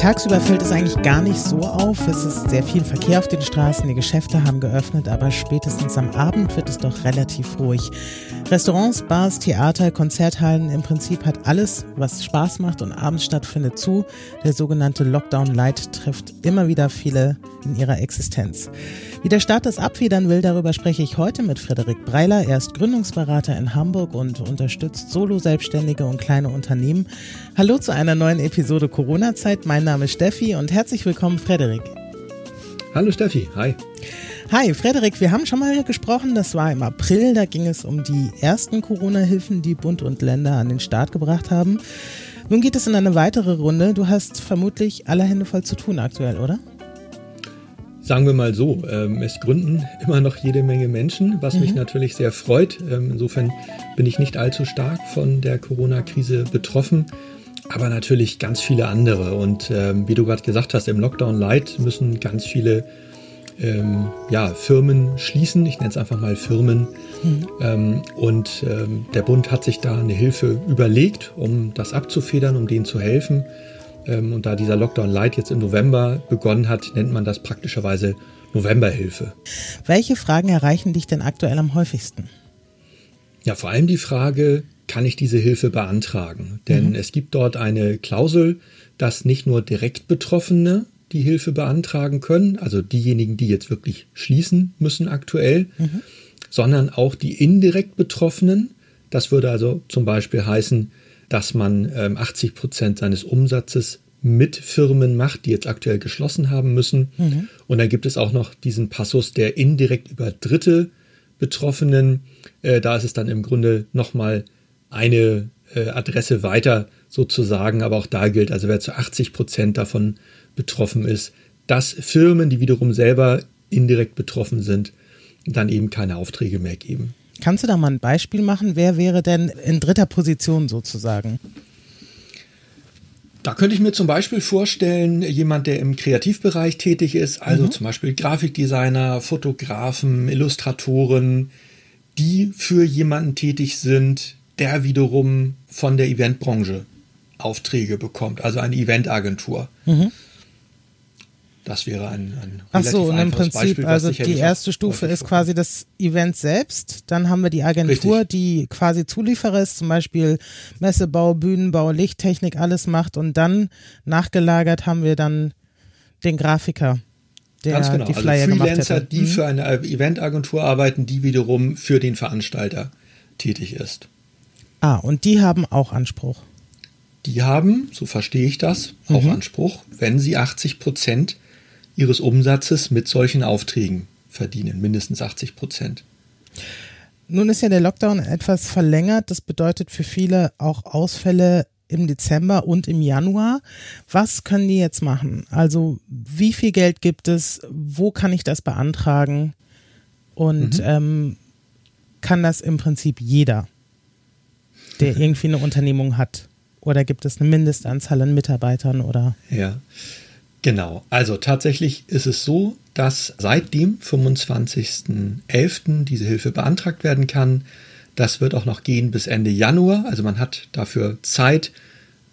Tagsüber fällt es eigentlich gar nicht so auf. Es ist sehr viel Verkehr auf den Straßen, die Geschäfte haben geöffnet, aber spätestens am Abend wird es doch relativ ruhig. Restaurants, Bars, Theater, Konzerthallen, im Prinzip hat alles, was Spaß macht und abends stattfindet, zu. Der sogenannte Lockdown Light trifft immer wieder viele in ihrer Existenz. Wie der Staat das abfedern will, darüber spreche ich heute mit Frederik Breiler. Er ist Gründungsberater in Hamburg und unterstützt Solo-Selbstständige und kleine Unternehmen. Hallo zu einer neuen Episode Corona-Zeit. Mein Name ist Steffi und herzlich willkommen, Frederik. Hallo Steffi, hi. Hi, Frederik, wir haben schon mal gesprochen, das war im April, da ging es um die ersten Corona-Hilfen, die Bund und Länder an den Start gebracht haben. Nun geht es in eine weitere Runde. Du hast vermutlich alle Hände voll zu tun aktuell, oder? Sagen wir mal so, ähm, es gründen immer noch jede Menge Menschen, was mhm. mich natürlich sehr freut. Ähm, insofern bin ich nicht allzu stark von der Corona-Krise betroffen, aber natürlich ganz viele andere. Und ähm, wie du gerade gesagt hast, im Lockdown Light müssen ganz viele ähm, ja, Firmen schließen. Ich nenne es einfach mal Firmen. Mhm. Ähm, und ähm, der Bund hat sich da eine Hilfe überlegt, um das abzufedern, um denen zu helfen. Ähm, und da dieser Lockdown Light jetzt im November begonnen hat, nennt man das praktischerweise Novemberhilfe. Welche Fragen erreichen dich denn aktuell am häufigsten? Ja, vor allem die Frage, kann ich diese Hilfe beantragen? Denn mhm. es gibt dort eine Klausel, dass nicht nur direkt Betroffene die Hilfe beantragen können, also diejenigen, die jetzt wirklich schließen müssen aktuell, mhm. sondern auch die indirekt Betroffenen. Das würde also zum Beispiel heißen, dass man ähm, 80 Prozent seines Umsatzes mit Firmen macht, die jetzt aktuell geschlossen haben müssen. Mhm. Und dann gibt es auch noch diesen Passus der indirekt über Dritte Betroffenen. Äh, da ist es dann im Grunde nochmal eine äh, Adresse weiter sozusagen, aber auch da gilt, also wer zu 80 Prozent davon betroffen ist, dass Firmen, die wiederum selber indirekt betroffen sind, dann eben keine Aufträge mehr geben. Kannst du da mal ein Beispiel machen? Wer wäre denn in dritter Position sozusagen? Da könnte ich mir zum Beispiel vorstellen, jemand, der im Kreativbereich tätig ist, also mhm. zum Beispiel Grafikdesigner, Fotografen, Illustratoren, die für jemanden tätig sind, der wiederum von der Eventbranche Aufträge bekommt, also eine Eventagentur. Mhm. Das wäre ein, ein Ach so, und im Prinzip, Beispiel, also die erste Stufe ist quasi das Event selbst. Dann haben wir die Agentur, Richtig. die quasi Zulieferer ist, zum Beispiel Messebau, Bühnenbau, Lichttechnik, alles macht. Und dann nachgelagert haben wir dann den Grafiker, der Ganz genau. die also Flyer also Freelancer, die mhm. für eine Eventagentur arbeiten, die wiederum für den Veranstalter tätig ist. Ah, und die haben auch Anspruch. Die haben, so verstehe ich das, auch mhm. Anspruch, wenn sie 80 Prozent ihres Umsatzes mit solchen Aufträgen verdienen, mindestens 80 Prozent. Nun ist ja der Lockdown etwas verlängert. Das bedeutet für viele auch Ausfälle im Dezember und im Januar. Was können die jetzt machen? Also wie viel Geld gibt es? Wo kann ich das beantragen? Und mhm. ähm, kann das im Prinzip jeder, der irgendwie eine Unternehmung hat? Oder gibt es eine Mindestanzahl an Mitarbeitern oder? Ja, Genau, also tatsächlich ist es so, dass seit dem 25.11. diese Hilfe beantragt werden kann. Das wird auch noch gehen bis Ende Januar. Also man hat dafür Zeit.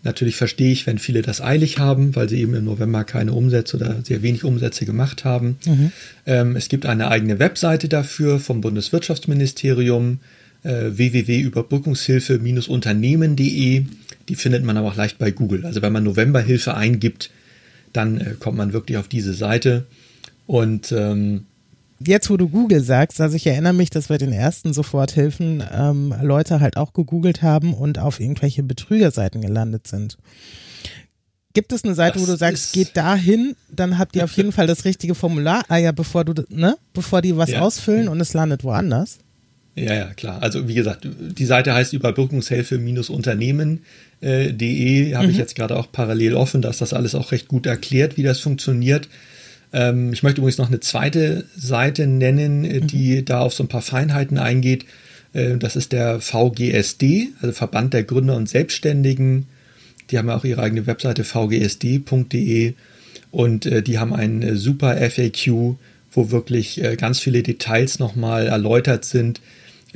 Natürlich verstehe ich, wenn viele das eilig haben, weil sie eben im November keine Umsätze oder sehr wenig Umsätze gemacht haben. Mhm. Ähm, es gibt eine eigene Webseite dafür vom Bundeswirtschaftsministerium www.überbrückungshilfe-unternehmen.de. Die findet man aber auch leicht bei Google. Also wenn man Novemberhilfe eingibt, dann äh, kommt man wirklich auf diese Seite. Und ähm, Jetzt, wo du Google sagst, also ich erinnere mich, dass bei den ersten Soforthilfen ähm, Leute halt auch gegoogelt haben und auf irgendwelche Betrügerseiten gelandet sind. Gibt es eine Seite, das wo du sagst, geht dahin, dann habt ihr auf jeden Fall das richtige Formular, ah ja, bevor du, ne, bevor die was ja. ausfüllen und es landet woanders? Ja, ja, klar. Also wie gesagt, die Seite heißt Überbrückungshilfe-Unternehmen.de. Äh, Habe mhm. ich jetzt gerade auch parallel offen, dass das alles auch recht gut erklärt, wie das funktioniert. Ähm, ich möchte übrigens noch eine zweite Seite nennen, äh, mhm. die da auf so ein paar Feinheiten eingeht. Äh, das ist der VGSD, also Verband der Gründer und Selbstständigen. Die haben auch ihre eigene Webseite vgsd.de und äh, die haben einen äh, super FAQ, wo wirklich äh, ganz viele Details nochmal erläutert sind,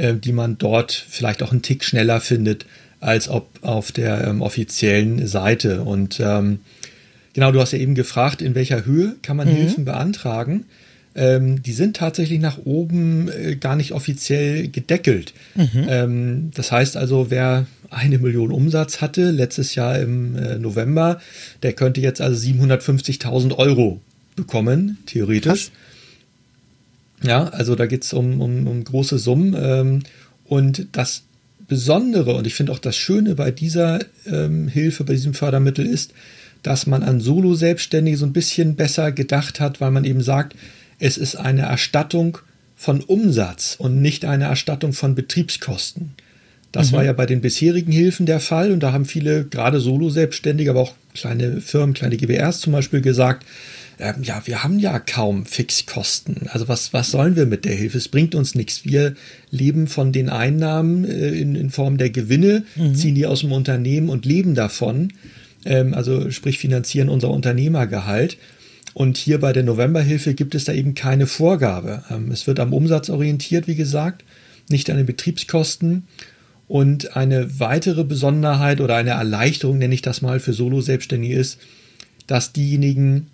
äh, die man dort vielleicht auch einen Tick schneller findet als ob auf der ähm, offiziellen Seite. Und ähm, genau, du hast ja eben gefragt, in welcher Höhe kann man mhm. Hilfen beantragen. Ähm, die sind tatsächlich nach oben äh, gar nicht offiziell gedeckelt. Mhm. Ähm, das heißt also, wer eine Million Umsatz hatte letztes Jahr im äh, November, der könnte jetzt also 750.000 Euro bekommen, theoretisch. Krass. Ja, also da geht es um, um, um, große Summen. Ähm, und das Besondere und ich finde auch das Schöne bei dieser ähm, Hilfe, bei diesem Fördermittel ist, dass man an Solo-Selbstständige so ein bisschen besser gedacht hat, weil man eben sagt, es ist eine Erstattung von Umsatz und nicht eine Erstattung von Betriebskosten. Das mhm. war ja bei den bisherigen Hilfen der Fall und da haben viele, gerade Solo-Selbstständige, aber auch kleine Firmen, kleine GBRs zum Beispiel gesagt, äh, ja, wir haben ja kaum Fixkosten. Also was, was sollen wir mit der Hilfe? Es bringt uns nichts. Wir leben von den Einnahmen äh, in, in Form der Gewinne, mhm. ziehen die aus dem Unternehmen und leben davon. Ähm, also sprich finanzieren unser Unternehmergehalt. Und hier bei der Novemberhilfe gibt es da eben keine Vorgabe. Ähm, es wird am Umsatz orientiert, wie gesagt, nicht an den Betriebskosten. Und eine weitere Besonderheit oder eine Erleichterung, nenne ich das mal, für Solo-Selbstständige ist, dass diejenigen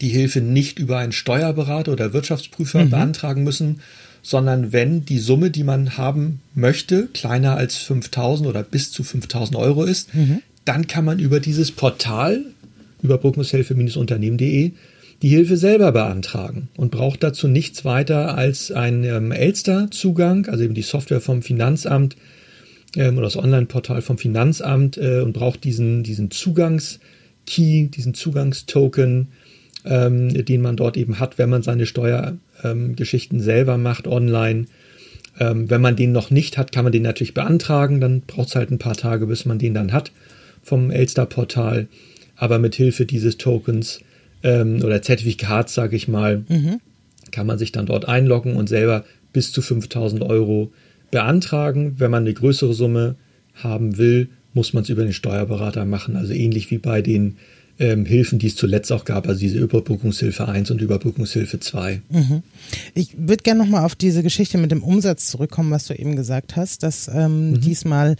die Hilfe nicht über einen Steuerberater oder Wirtschaftsprüfer mhm. beantragen müssen, sondern wenn die Summe, die man haben möchte, kleiner als 5000 oder bis zu 5000 Euro ist, mhm. dann kann man über dieses Portal überbrückungshilfe-unternehmen.de die Hilfe selber beantragen und braucht dazu nichts weiter als einen ähm, Elster-Zugang, also eben die Software vom Finanzamt ähm, oder das Online-Portal vom Finanzamt äh, und braucht diesen, diesen Zugangskey, diesen Zugangstoken, ähm, den man dort eben hat, wenn man seine Steuergeschichten ähm, selber macht online. Ähm, wenn man den noch nicht hat, kann man den natürlich beantragen. Dann braucht es halt ein paar Tage, bis man den dann hat vom Elster-Portal aber mit Hilfe dieses Tokens ähm, oder Zertifikats, sage ich mal, mhm. kann man sich dann dort einloggen und selber bis zu 5000 Euro beantragen. Wenn man eine größere Summe haben will, muss man es über den Steuerberater machen, also ähnlich wie bei den ähm, Hilfen, die es zuletzt auch gab, also diese Überbrückungshilfe 1 und Überbrückungshilfe 2. Mhm. Ich würde gerne nochmal auf diese Geschichte mit dem Umsatz zurückkommen, was du eben gesagt hast, dass ähm, mhm. diesmal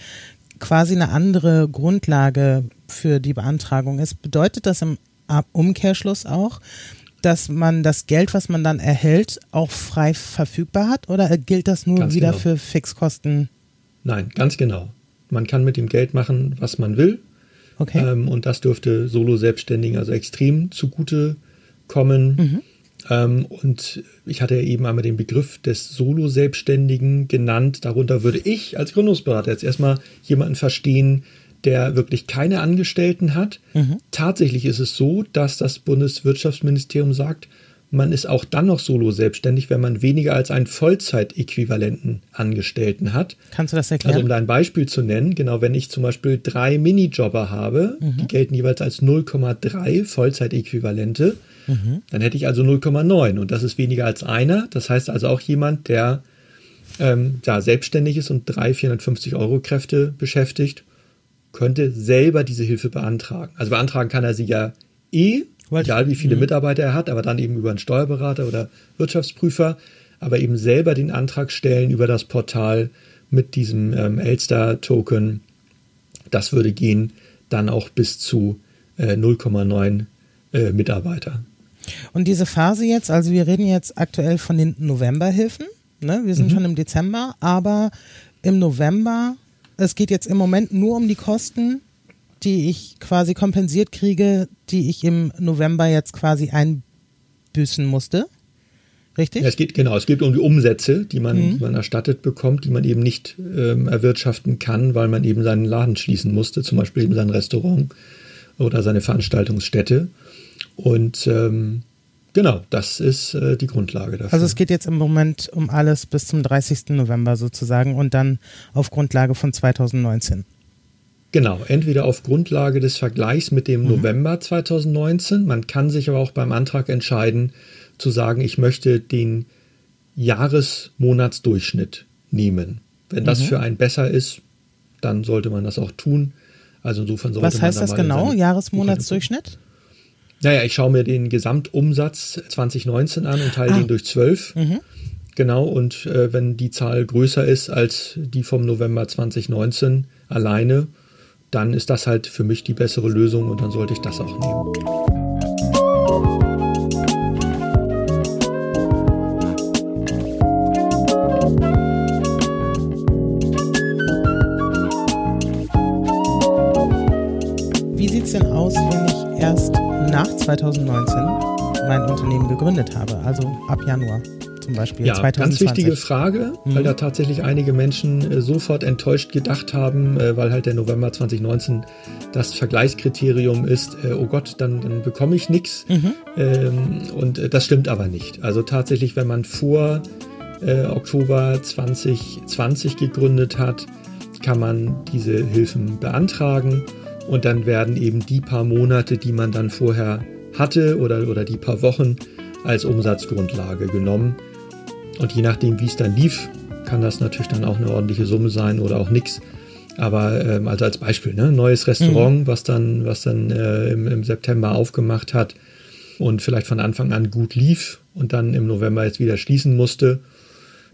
quasi eine andere Grundlage für die Beantragung ist. Bedeutet das im Umkehrschluss auch, dass man das Geld, was man dann erhält, auch frei verfügbar hat oder gilt das nur ganz wieder genau. für Fixkosten? Nein, ganz genau. Man kann mit dem Geld machen, was man will. Okay. Ähm, und das dürfte Solo-Selbstständigen also extrem zugute kommen. Mhm. Ähm, und ich hatte ja eben einmal den Begriff des Solo-Selbstständigen genannt. Darunter würde ich als Gründungsberater jetzt erstmal jemanden verstehen, der wirklich keine Angestellten hat. Mhm. Tatsächlich ist es so, dass das Bundeswirtschaftsministerium sagt, man ist auch dann noch solo selbstständig, wenn man weniger als einen Vollzeitäquivalenten Angestellten hat. Kannst du das erklären? Also um da ein Beispiel zu nennen, genau, wenn ich zum Beispiel drei Minijobber habe, mhm. die gelten jeweils als 0,3 Vollzeitäquivalente, mhm. dann hätte ich also 0,9 und das ist weniger als einer. Das heißt also auch jemand, der ähm, ja, selbstständig ist und drei 450 Euro Kräfte beschäftigt, könnte selber diese Hilfe beantragen. Also beantragen kann er sie ja eh, egal wie viele mhm. Mitarbeiter er hat, aber dann eben über einen Steuerberater oder Wirtschaftsprüfer, aber eben selber den Antrag stellen über das Portal mit diesem ähm, Elster-Token. Das würde gehen dann auch bis zu äh, 0,9 äh, Mitarbeiter. Und diese Phase jetzt, also wir reden jetzt aktuell von den Novemberhilfen, ne? wir sind mhm. schon im Dezember, aber im November es geht jetzt im Moment nur um die Kosten, die ich quasi kompensiert kriege, die ich im November jetzt quasi einbüßen musste. Richtig? Ja, es geht genau, es geht um die Umsätze, die man, mhm. die man erstattet bekommt, die man eben nicht ähm, erwirtschaften kann, weil man eben seinen Laden schließen musste, zum Beispiel eben sein Restaurant oder seine Veranstaltungsstätte. Und ähm, Genau, das ist äh, die Grundlage dafür. Also es geht jetzt im Moment um alles bis zum 30. November sozusagen und dann auf Grundlage von 2019. Genau, entweder auf Grundlage des Vergleichs mit dem mhm. November 2019. Man kann sich aber auch beim Antrag entscheiden, zu sagen, ich möchte den Jahresmonatsdurchschnitt nehmen. Wenn das mhm. für einen besser ist, dann sollte man das auch tun. Also insofern sollte Was heißt man das genau? Jahresmonatsdurchschnitt? Naja, ich schaue mir den Gesamtumsatz 2019 an und teile Ah. den durch 12. Mhm. Genau, und äh, wenn die Zahl größer ist als die vom November 2019 alleine, dann ist das halt für mich die bessere Lösung und dann sollte ich das auch nehmen. Wie sieht es denn aus, wenn ich erst nach 2019 mein Unternehmen gegründet habe? Also ab Januar zum Beispiel Ja, 2020. ganz wichtige Frage, weil Mhm. da tatsächlich einige Menschen äh, sofort enttäuscht gedacht haben, äh, weil halt der November 2019 das Vergleichskriterium ist, äh, oh Gott, dann, dann bekomme ich nichts. Mhm. Ähm, und das stimmt aber nicht. Also tatsächlich, wenn man vor Oktober 2020 gegründet hat, kann man diese Hilfen beantragen und dann werden eben die paar Monate, die man dann vorher hatte oder, oder die paar Wochen als Umsatzgrundlage genommen. Und je nachdem, wie es dann lief, kann das natürlich dann auch eine ordentliche Summe sein oder auch nichts. Aber ähm, also als Beispiel, ne, neues Restaurant, was dann, was dann äh, im, im September aufgemacht hat und vielleicht von Anfang an gut lief und dann im November jetzt wieder schließen musste,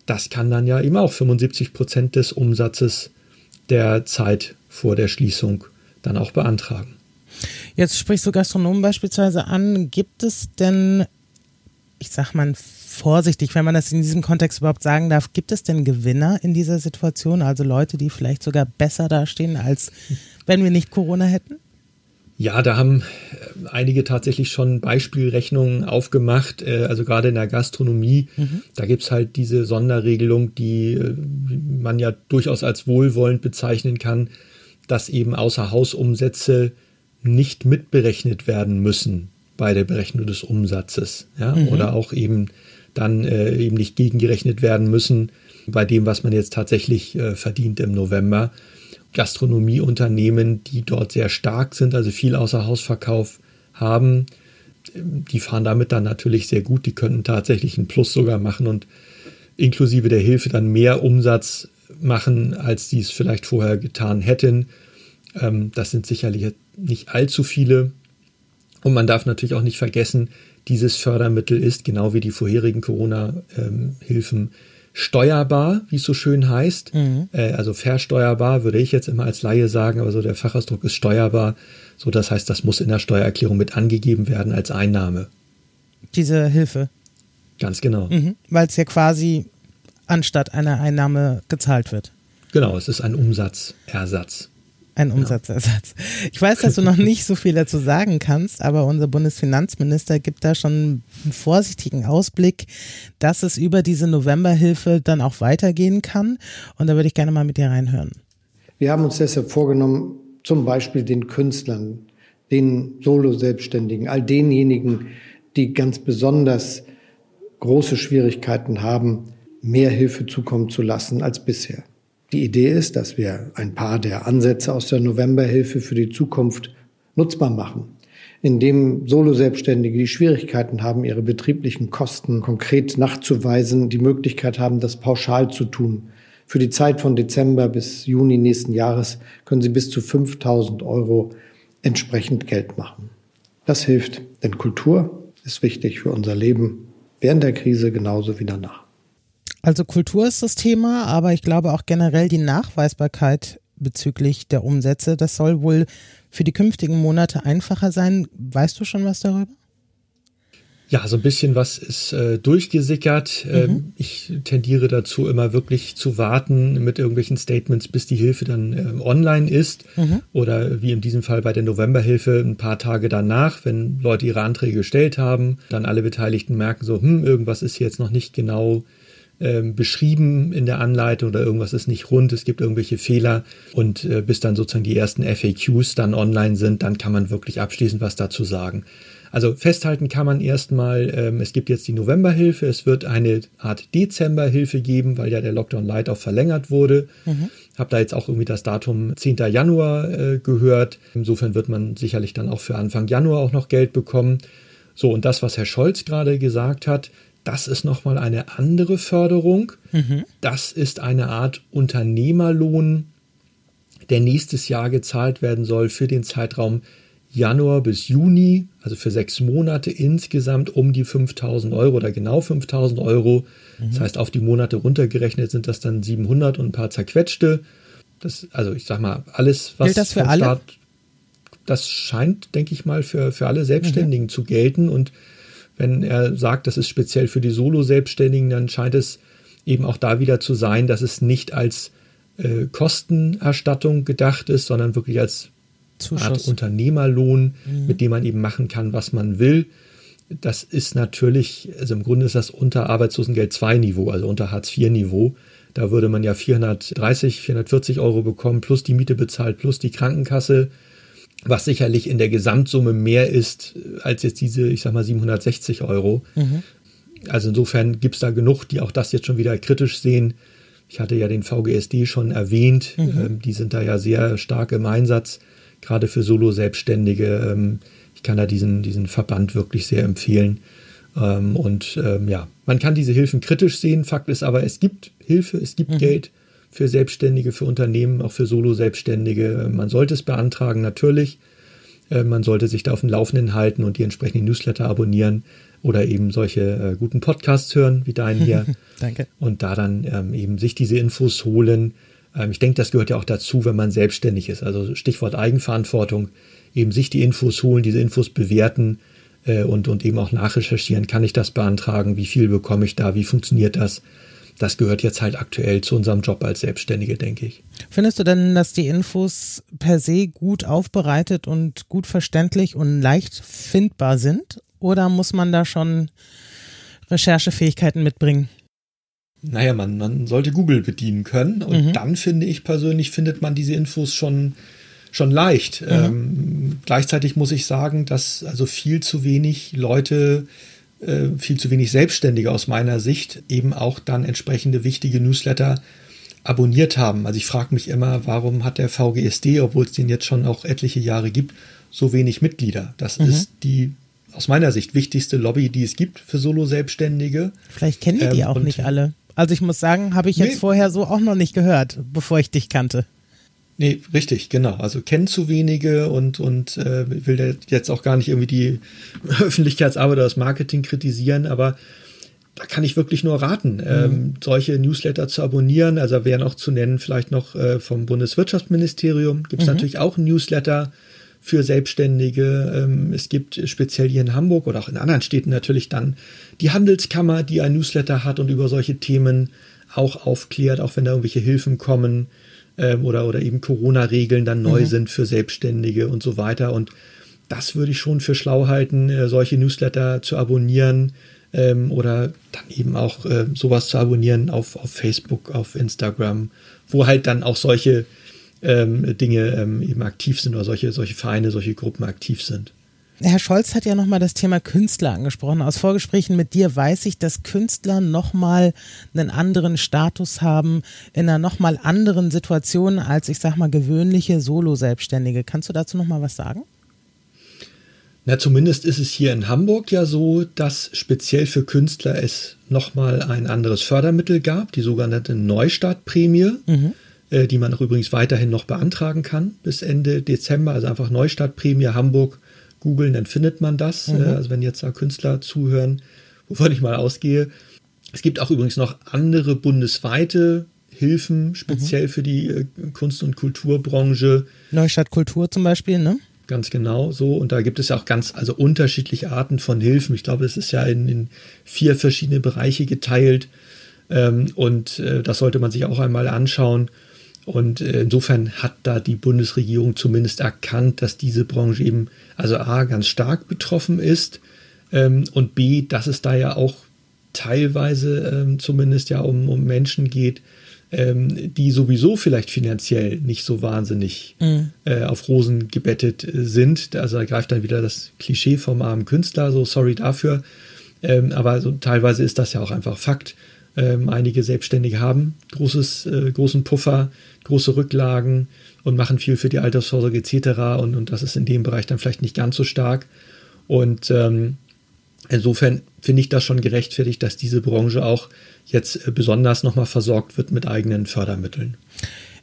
das kann dann ja eben auch 75 Prozent des Umsatzes der Zeit vor der Schließung dann auch beantragen. Jetzt sprichst du Gastronomen beispielsweise an. Gibt es denn, ich sag mal vorsichtig, wenn man das in diesem Kontext überhaupt sagen darf, gibt es denn Gewinner in dieser Situation? Also Leute, die vielleicht sogar besser dastehen, als wenn wir nicht Corona hätten? Ja, da haben äh, einige tatsächlich schon Beispielrechnungen aufgemacht, äh, also gerade in der Gastronomie. Da gibt's halt diese Sonderregelung, die äh, man ja durchaus als wohlwollend bezeichnen kann, dass eben Außerhausumsätze nicht mitberechnet werden müssen bei der Berechnung des Umsatzes. Ja? Oder auch eben dann äh, eben nicht gegengerechnet werden müssen bei dem, was man jetzt tatsächlich äh, verdient im November. Gastronomieunternehmen, die dort sehr stark sind, also viel Außerhausverkauf haben, die fahren damit dann natürlich sehr gut. Die könnten tatsächlich einen Plus sogar machen und inklusive der Hilfe dann mehr Umsatz machen, als die es vielleicht vorher getan hätten. Ähm, das sind sicherlich nicht allzu viele. Und man darf natürlich auch nicht vergessen, dieses Fördermittel ist, genau wie die vorherigen Corona-Hilfen, steuerbar, wie es so schön heißt. Äh, also versteuerbar, würde ich jetzt immer als Laie sagen, aber so der Fachausdruck ist steuerbar. So, das heißt, das muss in der Steuererklärung mit angegeben werden als Einnahme. Diese Hilfe. Ganz genau. Mhm. Weil es ja quasi anstatt einer Einnahme gezahlt wird. Genau, es ist ein Umsatzersatz. Ein Umsatzersatz. Ich weiß, dass du noch nicht so viel dazu sagen kannst, aber unser Bundesfinanzminister gibt da schon einen vorsichtigen Ausblick, dass es über diese Novemberhilfe dann auch weitergehen kann. Und da würde ich gerne mal mit dir reinhören. Wir haben uns deshalb vorgenommen, zum Beispiel den Künstlern, den Solo-Selbstständigen, all denjenigen, die ganz besonders große Schwierigkeiten haben, mehr Hilfe zukommen zu lassen als bisher. Die Idee ist, dass wir ein paar der Ansätze aus der Novemberhilfe für die Zukunft nutzbar machen, indem Solo-Selbstständige, die Schwierigkeiten haben, ihre betrieblichen Kosten konkret nachzuweisen, die Möglichkeit haben, das pauschal zu tun. Für die Zeit von Dezember bis Juni nächsten Jahres können sie bis zu 5000 Euro entsprechend Geld machen. Das hilft, denn Kultur ist wichtig für unser Leben während der Krise genauso wie danach. Also Kultur ist das Thema, aber ich glaube auch generell die Nachweisbarkeit bezüglich der Umsätze, das soll wohl für die künftigen Monate einfacher sein. Weißt du schon was darüber? Ja, so ein bisschen was ist äh, durchgesickert. Ähm, ich tendiere dazu, immer wirklich zu warten mit irgendwelchen Statements, bis die Hilfe dann äh, online ist. Oder wie in diesem Fall bei der Novemberhilfe ein paar Tage danach, wenn Leute ihre Anträge gestellt haben, dann alle Beteiligten merken so, hm, irgendwas ist hier jetzt noch nicht genau ähm, beschrieben in der Anleitung oder irgendwas ist nicht rund, es gibt irgendwelche Fehler und äh, bis dann sozusagen die ersten FAQs dann online sind, dann kann man wirklich abschließend was dazu sagen. Also festhalten kann man erstmal, ähm, es gibt jetzt die Novemberhilfe, es wird eine Art Dezemberhilfe geben, weil ja der Lockdown Light auch verlängert wurde. Hab da jetzt auch irgendwie das Datum 10. Januar äh, gehört. Insofern wird man sicherlich dann auch für Anfang Januar auch noch Geld bekommen. So, und das, was Herr Scholz gerade gesagt hat, das ist nochmal eine andere Förderung. Das ist eine Art Unternehmerlohn, der nächstes Jahr gezahlt werden soll für den Zeitraum Januar bis Juni, also für sechs Monate insgesamt um die 5000 Euro oder genau 5000 Euro. Mhm. Das heißt, auf die Monate runtergerechnet sind das dann 700 und ein paar zerquetschte. Das, also ich sag mal, alles, was Gilt das für alle? Staat, das scheint, denke ich mal, für, für alle Selbstständigen mhm. zu gelten. Und wenn er sagt, das ist speziell für die Solo-Selbstständigen, dann scheint es eben auch da wieder zu sein, dass es nicht als äh, Kostenerstattung gedacht ist, sondern wirklich als Zuschuss. Art Unternehmerlohn, mhm. mit dem man eben machen kann, was man will. Das ist natürlich, also im Grunde ist das unter Arbeitslosengeld 2 Niveau, also unter Hartz IV Niveau. Da würde man ja 430, 440 Euro bekommen, plus die Miete bezahlt, plus die Krankenkasse, was sicherlich in der Gesamtsumme mehr ist als jetzt diese, ich sag mal, 760 Euro. Mhm. Also insofern gibt es da genug, die auch das jetzt schon wieder kritisch sehen. Ich hatte ja den VGSD schon erwähnt. Mhm. Ähm, die sind da ja sehr stark im Einsatz, gerade für Solo-Selbstständige. Ähm, ich kann da diesen, diesen Verband wirklich sehr empfehlen. Ähm, und ähm, ja, man kann diese Hilfen kritisch sehen. Fakt ist aber, es gibt Hilfe, es gibt mhm. Geld für Selbstständige, für Unternehmen, auch für Solo-Selbstständige. Man sollte es beantragen, natürlich. Äh, man sollte sich da auf dem Laufenden halten und die entsprechenden Newsletter abonnieren oder eben solche äh, guten Podcasts hören, wie deinen hier. Danke. Und da dann ähm, eben sich diese Infos holen. Ähm, ich denke, das gehört ja auch dazu, wenn man selbstständig ist. Also Stichwort Eigenverantwortung, eben sich die Infos holen, diese Infos bewerten äh, und, und eben auch nachrecherchieren. Kann ich das beantragen? Wie viel bekomme ich da? Wie funktioniert das? Das gehört jetzt halt aktuell zu unserem Job als Selbstständige, denke ich. Findest du denn, dass die Infos per se gut aufbereitet und gut verständlich und leicht findbar sind? Oder muss man da schon Recherchefähigkeiten mitbringen? Naja, man, man sollte Google bedienen können. Und mhm. dann finde ich persönlich, findet man diese Infos schon, schon leicht. Mhm. Ähm, gleichzeitig muss ich sagen, dass also viel zu wenig Leute, äh, viel zu wenig Selbstständige aus meiner Sicht eben auch dann entsprechende wichtige Newsletter abonniert haben. Also ich frage mich immer, warum hat der VGSD, obwohl es den jetzt schon auch etliche Jahre gibt, so wenig Mitglieder? Das mhm. ist die aus meiner Sicht wichtigste Lobby, die es gibt für Solo-Selbstständige. Vielleicht kennen die, die ähm, auch nicht alle. Also ich muss sagen, habe ich jetzt nee. vorher so auch noch nicht gehört, bevor ich dich kannte. Nee, richtig, genau. Also kennen zu wenige und, und äh, will jetzt auch gar nicht irgendwie die Öffentlichkeitsarbeit oder das Marketing kritisieren, aber da kann ich wirklich nur raten, ähm, mhm. ähm, solche Newsletter zu abonnieren. Also wären auch zu nennen vielleicht noch äh, vom Bundeswirtschaftsministerium gibt es mhm. natürlich auch ein Newsletter für Selbstständige. Ähm, es gibt speziell hier in Hamburg oder auch in anderen Städten natürlich dann die Handelskammer, die ein Newsletter hat und über solche Themen auch aufklärt, auch wenn da irgendwelche Hilfen kommen ähm, oder, oder eben Corona-Regeln dann neu mhm. sind für Selbstständige und so weiter. Und das würde ich schon für schlau halten, äh, solche Newsletter zu abonnieren ähm, oder dann eben auch äh, sowas zu abonnieren auf, auf Facebook, auf Instagram, wo halt dann auch solche ähm, Dinge ähm, eben aktiv sind oder solche, solche Vereine, solche Gruppen aktiv sind. Herr Scholz hat ja nochmal das Thema Künstler angesprochen. Aus Vorgesprächen mit dir weiß ich, dass Künstler nochmal einen anderen Status haben, in einer nochmal anderen Situation als, ich sag mal, gewöhnliche Solo-Selbstständige. Kannst du dazu nochmal was sagen? Na, zumindest ist es hier in Hamburg ja so, dass speziell für Künstler es nochmal ein anderes Fördermittel gab, die sogenannte Neustartprämie. Mhm äh, die man auch übrigens weiterhin noch beantragen kann bis Ende Dezember. Also einfach Neustartprämie Hamburg googeln, dann findet man das. Mhm. Äh, also wenn jetzt da Künstler zuhören, wovon ich mal ausgehe. Es gibt auch übrigens noch andere bundesweite Hilfen, speziell mhm. für die äh, Kunst- und Kulturbranche. Neustadt Kultur zum Beispiel, ne? Ganz genau so. Und da gibt es ja auch ganz, also unterschiedliche Arten von Hilfen. Ich glaube, es ist ja in, in vier verschiedene Bereiche geteilt. Ähm, und äh, das sollte man sich auch einmal anschauen. Und äh, insofern hat da die Bundesregierung zumindest erkannt, dass diese Branche eben, also A, ganz stark betroffen ist ähm, und B, dass es da ja auch teilweise ähm, zumindest ja um, um Menschen geht, ähm, die sowieso vielleicht finanziell nicht so wahnsinnig mhm. äh, auf Rosen gebettet äh, sind. Also da greift dann wieder das Klischee vom armen Künstler, so sorry dafür. Ähm, aber so teilweise ist das ja auch einfach Fakt. Ähm, einige Selbstständige haben großes, äh, großen Puffer, große Rücklagen und machen viel für die Altersvorsorge etc. Und, und das ist in dem Bereich dann vielleicht nicht ganz so stark. Und ähm, insofern finde ich das schon gerechtfertigt, dass diese Branche auch jetzt äh, besonders nochmal versorgt wird mit eigenen Fördermitteln.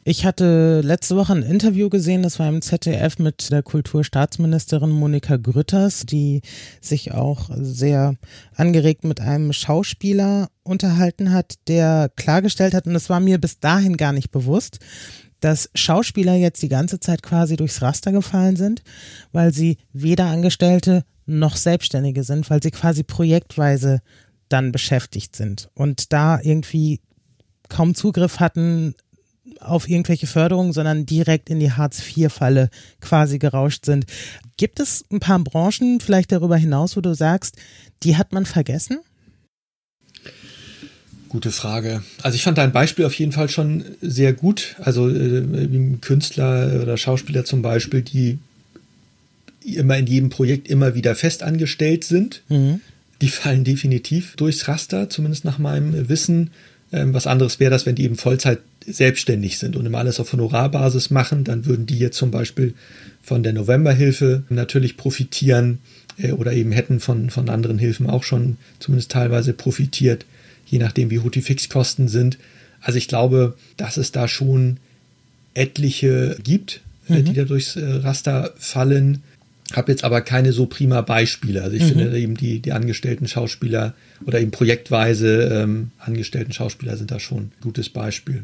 Ich hatte letzte Woche ein Interview gesehen, das war im ZDF mit der Kulturstaatsministerin Monika Grütters, die sich auch sehr angeregt mit einem Schauspieler unterhalten hat, der klargestellt hat, und das war mir bis dahin gar nicht bewusst, dass Schauspieler jetzt die ganze Zeit quasi durchs Raster gefallen sind, weil sie weder Angestellte noch Selbstständige sind, weil sie quasi projektweise dann beschäftigt sind und da irgendwie kaum Zugriff hatten auf irgendwelche Förderungen, sondern direkt in die Hartz-IV-Falle quasi gerauscht sind. Gibt es ein paar Branchen vielleicht darüber hinaus, wo du sagst, die hat man vergessen? Gute Frage. Also ich fand dein Beispiel auf jeden Fall schon sehr gut. Also äh, Künstler oder Schauspieler zum Beispiel, die immer in jedem Projekt immer wieder festangestellt sind. Mhm. Die fallen definitiv durchs Raster, zumindest nach meinem Wissen. Ähm, was anderes wäre das, wenn die eben Vollzeit selbstständig sind und immer alles auf Honorarbasis machen, dann würden die jetzt zum Beispiel von der Novemberhilfe natürlich profitieren äh, oder eben hätten von, von anderen Hilfen auch schon zumindest teilweise profitiert je nachdem, wie hoch die Fixkosten sind. Also ich glaube, dass es da schon etliche gibt, äh, mhm. die da durchs äh, Raster fallen. Habe jetzt aber keine so prima Beispiele. Also ich mhm. finde eben die, die angestellten Schauspieler oder eben projektweise ähm, angestellten Schauspieler sind da schon ein gutes Beispiel.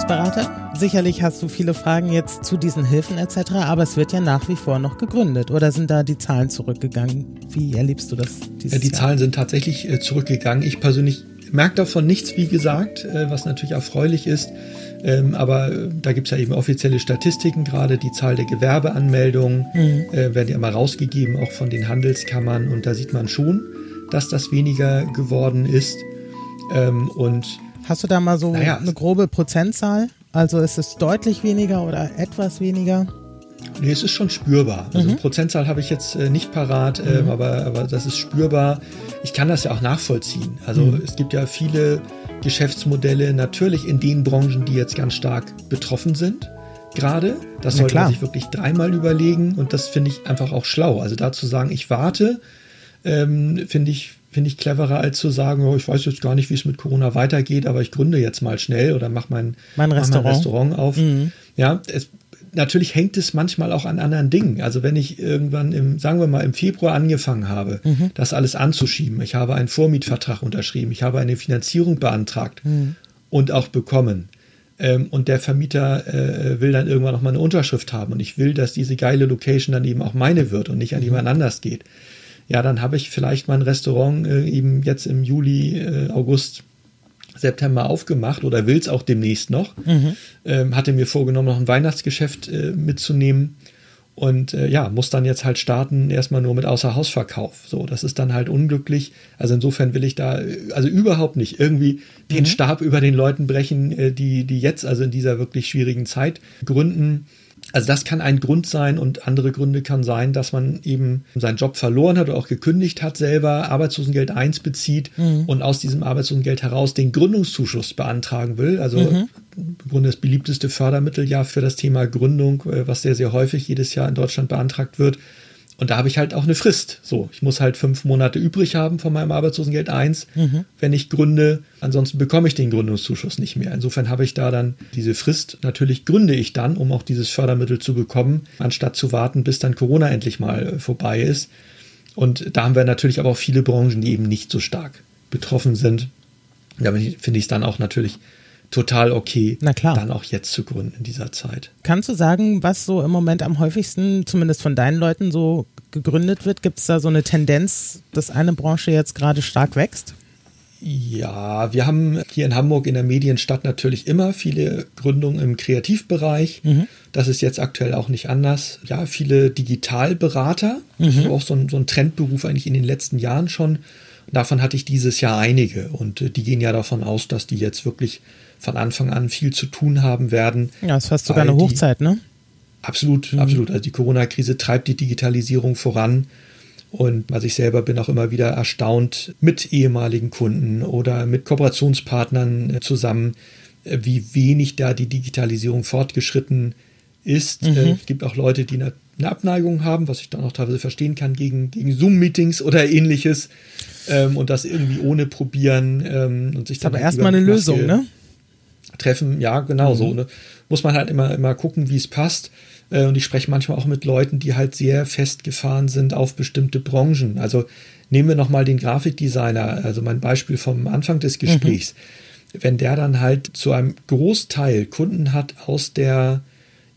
Ernährungsberater. Sicherlich hast du viele Fragen jetzt zu diesen Hilfen etc., aber es wird ja nach wie vor noch gegründet. Oder sind da die Zahlen zurückgegangen? Wie erlebst du das? Ja, die Jahr? Zahlen sind tatsächlich äh, zurückgegangen. Ich persönlich merke davon nichts, wie gesagt, äh, was natürlich erfreulich ist. Ähm, aber äh, da gibt es ja eben offizielle Statistiken, gerade die Zahl der Gewerbeanmeldungen mhm. äh, werden ja immer rausgegeben, auch von den Handelskammern. Und da sieht man schon, dass das weniger geworden ist. Ähm, und Hast du da mal so naja, eine grobe Prozentzahl? Also ist es deutlich weniger oder etwas weniger? Nee, es ist schon spürbar. Also mhm. Prozentzahl habe ich jetzt äh, nicht parat, äh, mhm. aber, aber das ist spürbar. Ich kann das ja auch nachvollziehen. Also mhm. es gibt ja viele Geschäftsmodelle, natürlich in den Branchen, die jetzt ganz stark betroffen sind. Gerade, das sollte man sich wirklich dreimal überlegen und das finde ich einfach auch schlau. Also da zu sagen, ich warte, ähm, finde ich finde ich cleverer, als zu sagen, oh, ich weiß jetzt gar nicht, wie es mit Corona weitergeht, aber ich gründe jetzt mal schnell oder mache mein, mein, Restaurant. Mach mein Restaurant auf. Mhm. Ja, es, natürlich hängt es manchmal auch an anderen Dingen. Also wenn ich irgendwann im, sagen wir mal, im Februar angefangen habe, mhm. das alles anzuschieben, ich habe einen Vormietvertrag unterschrieben, ich habe eine Finanzierung beantragt mhm. und auch bekommen. Ähm, und der Vermieter äh, will dann irgendwann noch mal eine Unterschrift haben und ich will, dass diese geile Location dann eben auch meine wird und nicht an mhm. jemand anders geht ja, dann habe ich vielleicht mein Restaurant äh, eben jetzt im Juli, äh, August, September aufgemacht oder will es auch demnächst noch. Mhm. Ähm, hatte mir vorgenommen, noch ein Weihnachtsgeschäft äh, mitzunehmen. Und äh, ja, muss dann jetzt halt starten, erstmal nur mit Außerhausverkauf. So, das ist dann halt unglücklich. Also insofern will ich da, äh, also überhaupt nicht irgendwie den mhm. Stab über den Leuten brechen, äh, die, die jetzt, also in dieser wirklich schwierigen Zeit gründen. Also das kann ein Grund sein und andere Gründe kann sein, dass man eben seinen Job verloren hat oder auch gekündigt hat, selber Arbeitslosengeld 1 bezieht mhm. und aus diesem Arbeitslosengeld heraus den Gründungszuschuss beantragen will. Also mhm. im Grunde das beliebteste Fördermittel ja für das Thema Gründung, äh, was sehr, sehr häufig jedes Jahr in Deutschland beantragt wird. Und da habe ich halt auch eine Frist. So, ich muss halt fünf Monate übrig haben von meinem Arbeitslosengeld 1, mhm. wenn ich gründe. Ansonsten bekomme ich den Gründungszuschuss nicht mehr. Insofern habe ich da dann diese Frist. Natürlich gründe ich dann, um auch dieses Fördermittel zu bekommen, anstatt zu warten, bis dann Corona endlich mal äh, vorbei ist. Und da haben wir natürlich aber auch viele Branchen, die eben nicht so stark betroffen sind. Da finde ich es dann auch natürlich total okay, Na klar. dann auch jetzt zu gründen in dieser Zeit. Kannst du sagen, was so im Moment am häufigsten, zumindest von deinen Leuten, so gegründet wird? Gibt es da so eine Tendenz, dass eine Branche jetzt gerade stark wächst? Ja, wir haben hier in Hamburg in der Medienstadt natürlich immer viele Gründungen im Kreativbereich. Mhm. Das ist jetzt aktuell auch nicht anders. Ja, viele Digitalberater. Mhm. Das ist auch so ein, so ein Trendberuf eigentlich in den letzten Jahren schon. Davon hatte ich dieses Jahr einige und äh, die gehen ja davon aus, dass die jetzt wirklich von Anfang an viel zu tun haben werden. Ja, es ist fast sogar eine Hochzeit, ne? Absolut, mhm. absolut. Also die Corona-Krise treibt die Digitalisierung voran. Und was ich selber bin auch immer wieder erstaunt mit ehemaligen Kunden oder mit Kooperationspartnern äh, zusammen, äh, wie wenig da die Digitalisierung fortgeschritten ist. Mhm. Es gibt auch Leute, die eine Abneigung haben, was ich dann auch teilweise verstehen kann, gegen, gegen Zoom-Meetings oder ähnliches ähm, und das irgendwie ohne probieren ähm, und sich dann. Aber halt erstmal eine Lösung, ne? Treffen, ja, genau mhm. so. Ne? Muss man halt immer, immer gucken, wie es passt. Äh, und ich spreche manchmal auch mit Leuten, die halt sehr festgefahren sind auf bestimmte Branchen. Also nehmen wir nochmal den Grafikdesigner, also mein Beispiel vom Anfang des Gesprächs. Mhm. Wenn der dann halt zu einem Großteil Kunden hat aus der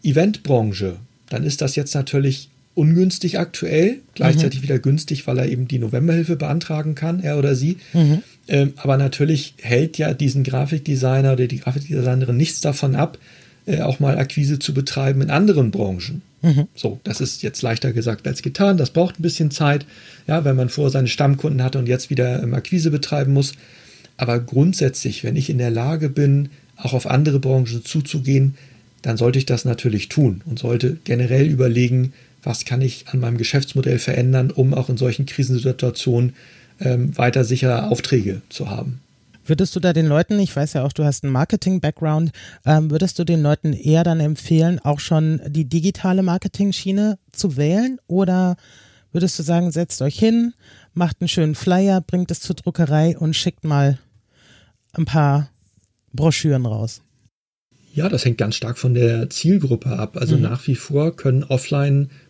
Eventbranche, dann ist das jetzt natürlich ungünstig aktuell, gleichzeitig mhm. wieder günstig, weil er eben die Novemberhilfe beantragen kann, er oder sie. Mhm. Ähm, aber natürlich hält ja diesen Grafikdesigner oder die Grafikdesignerin nichts davon ab, äh, auch mal Akquise zu betreiben in anderen Branchen. Mhm. So, das ist jetzt leichter gesagt als getan. Das braucht ein bisschen Zeit, ja, wenn man vorher seine Stammkunden hatte und jetzt wieder ähm, Akquise betreiben muss. Aber grundsätzlich, wenn ich in der Lage bin, auch auf andere Branchen zuzugehen, dann sollte ich das natürlich tun und sollte generell überlegen, was kann ich an meinem Geschäftsmodell verändern, um auch in solchen Krisensituationen ähm, weiter sichere Aufträge zu haben. Würdest du da den Leuten, ich weiß ja auch, du hast einen Marketing-Background, ähm, würdest du den Leuten eher dann empfehlen, auch schon die digitale Marketing-Schiene zu wählen? Oder würdest du sagen, setzt euch hin, macht einen schönen Flyer, bringt es zur Druckerei und schickt mal ein paar Broschüren raus? Ja, das hängt ganz stark von der Zielgruppe ab. Also mhm. nach wie vor können Offline-Marketing-Maßnahmen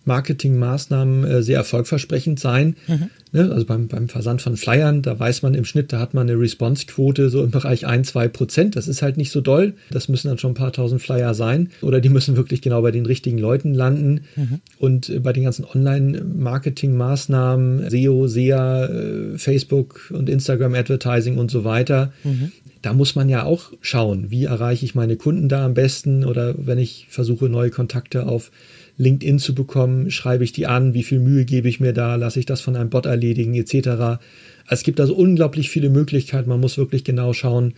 äh, sehr erfolgversprechend sein. Mhm. Ne? Also beim, beim Versand von Flyern, da weiß man im Schnitt, da hat man eine Response-Quote so im Bereich 1, 2 Prozent. Das ist halt nicht so doll. Das müssen dann schon ein paar tausend Flyer sein. Oder die müssen wirklich genau bei den richtigen Leuten landen. Mhm. Und äh, bei den ganzen Online-Marketing-Maßnahmen, SEO, SEA, äh, Facebook und Instagram-Advertising und so weiter, mhm da muss man ja auch schauen, wie erreiche ich meine Kunden da am besten oder wenn ich versuche, neue Kontakte auf LinkedIn zu bekommen, schreibe ich die an, wie viel Mühe gebe ich mir da, lasse ich das von einem Bot erledigen etc. Also es gibt also unglaublich viele Möglichkeiten, man muss wirklich genau schauen,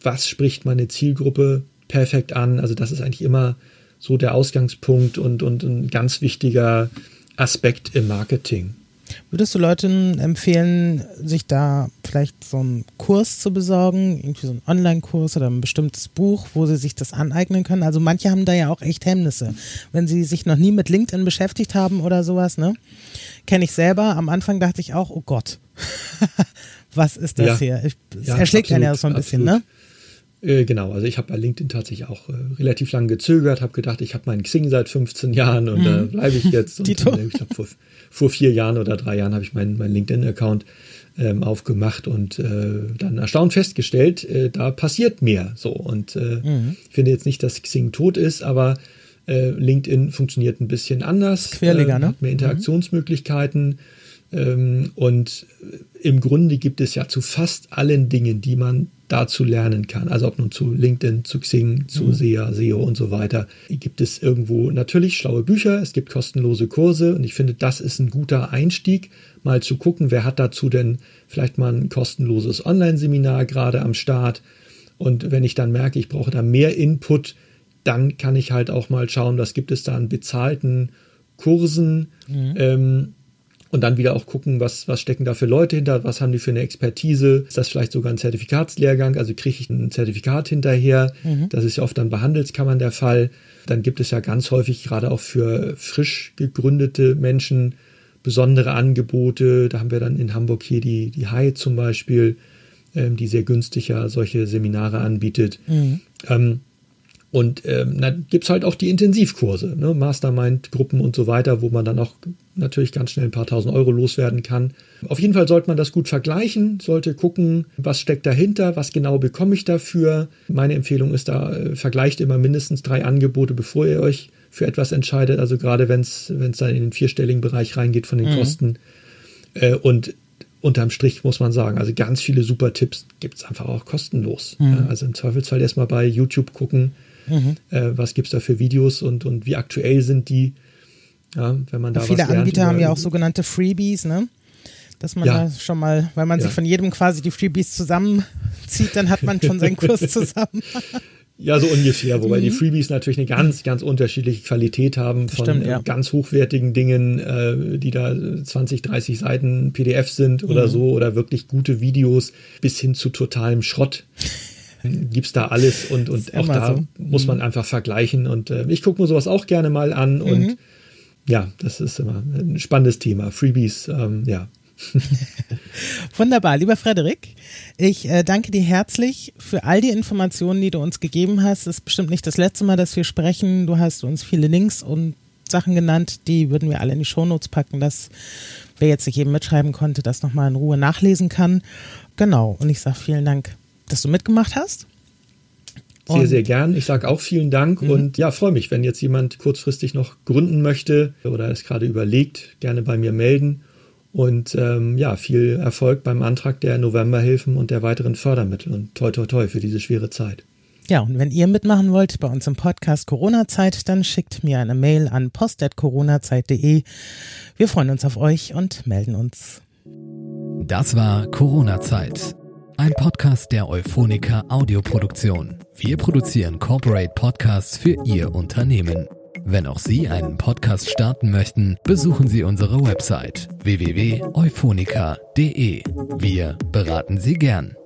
was spricht meine Zielgruppe perfekt an. Also das ist eigentlich immer so der Ausgangspunkt und, und ein ganz wichtiger Aspekt im Marketing. Würdest du Leuten empfehlen, sich da vielleicht so einen Kurs zu besorgen, irgendwie so einen Online-Kurs oder ein bestimmtes Buch, wo sie sich das aneignen können? Also manche haben da ja auch echt Hemmnisse, wenn sie sich noch nie mit LinkedIn beschäftigt haben oder sowas, ne? Kenne ich selber. Am Anfang dachte ich auch, oh Gott, was ist das ja. hier? Es ja, erschlägt einen ja so ein bisschen, absolut. ne? Äh, genau, also ich habe bei LinkedIn tatsächlich auch äh, relativ lange gezögert, habe gedacht, ich habe meinen Xing seit 15 Jahren und da mhm. bleibe ich jetzt. Und, äh, ich glaube, vor, vor vier Jahren oder drei Jahren habe ich meinen mein LinkedIn-Account ähm, aufgemacht und äh, dann erstaunt festgestellt, äh, da passiert mehr. So und äh, mhm. ich finde jetzt nicht, dass Xing tot ist, aber äh, LinkedIn funktioniert ein bisschen anders. Querleger, ne? Hat mehr Interaktionsmöglichkeiten. Mhm. Ähm, und im Grunde gibt es ja zu fast allen Dingen, die man dazu lernen kann. Also ob nun zu LinkedIn, zu Xing, zu mhm. SEA, SEO und so weiter, gibt es irgendwo natürlich schlaue Bücher, es gibt kostenlose Kurse und ich finde, das ist ein guter Einstieg, mal zu gucken, wer hat dazu denn vielleicht mal ein kostenloses Online-Seminar gerade am Start. Und wenn ich dann merke, ich brauche da mehr Input, dann kann ich halt auch mal schauen, was gibt es da an bezahlten Kursen. Mhm. Ähm, und dann wieder auch gucken, was, was stecken da für Leute hinter, was haben die für eine Expertise, ist das vielleicht sogar ein Zertifikatslehrgang, also kriege ich ein Zertifikat hinterher, mhm. das ist ja oft dann bei Handelskammern der Fall. Dann gibt es ja ganz häufig gerade auch für frisch gegründete Menschen besondere Angebote, da haben wir dann in Hamburg hier die, die Hai zum Beispiel, ähm, die sehr günstig ja solche Seminare anbietet. Mhm. Ähm, und ähm, dann gibt es halt auch die Intensivkurse, ne? Mastermind-Gruppen und so weiter, wo man dann auch natürlich ganz schnell ein paar tausend Euro loswerden kann. Auf jeden Fall sollte man das gut vergleichen, sollte gucken, was steckt dahinter, was genau bekomme ich dafür. Meine Empfehlung ist da, äh, vergleicht immer mindestens drei Angebote, bevor ihr euch für etwas entscheidet. Also gerade wenn es dann in den vierstelligen Bereich reingeht von den mhm. Kosten. Äh, und unterm Strich muss man sagen, also ganz viele super Tipps gibt es einfach auch kostenlos. Mhm. Also im Zweifelsfall erstmal bei YouTube gucken, Mhm. Äh, was gibt es da für Videos und, und wie aktuell sind die? Ja, wenn man da Viele was Anbieter haben ja auch sogenannte Freebies, ne? Dass man ja. da schon mal, weil man ja. sich von jedem quasi die Freebies zusammenzieht, dann hat man schon seinen Kurs zusammen. Ja, so ungefähr, wobei mhm. die Freebies natürlich eine ganz, ganz unterschiedliche Qualität haben von Stimmt, ja. ganz hochwertigen Dingen, äh, die da 20, 30 Seiten PDF sind oder mhm. so, oder wirklich gute Videos bis hin zu totalem Schrott gibt es da alles und, und auch da so. muss man mhm. einfach vergleichen. Und äh, ich gucke mir sowas auch gerne mal an und mhm. ja, das ist immer ein spannendes Thema. Freebies, ähm, ja. Wunderbar, lieber Frederik, ich äh, danke dir herzlich für all die Informationen, die du uns gegeben hast. Es ist bestimmt nicht das letzte Mal, dass wir sprechen. Du hast uns viele Links und Sachen genannt, die würden wir alle in die Shownotes packen, dass wer jetzt nicht eben mitschreiben konnte, das nochmal in Ruhe nachlesen kann. Genau, und ich sage vielen Dank, dass du mitgemacht hast. Sehr, und sehr gern. Ich sage auch vielen Dank mhm. und ja, freue mich, wenn jetzt jemand kurzfristig noch gründen möchte oder es gerade überlegt, gerne bei mir melden. Und ähm, ja, viel Erfolg beim Antrag der Novemberhilfen und der weiteren Fördermittel und toi toi toi für diese schwere Zeit. Ja, und wenn ihr mitmachen wollt bei uns im Podcast Corona-Zeit, dann schickt mir eine Mail an post.coronazeit.de. Wir freuen uns auf euch und melden uns. Das war Corona-Zeit, ein Podcast der Euphonica Audioproduktion. Wir produzieren Corporate Podcasts für Ihr Unternehmen. Wenn auch Sie einen Podcast starten möchten, besuchen Sie unsere Website www.euphonica.de. Wir beraten Sie gern.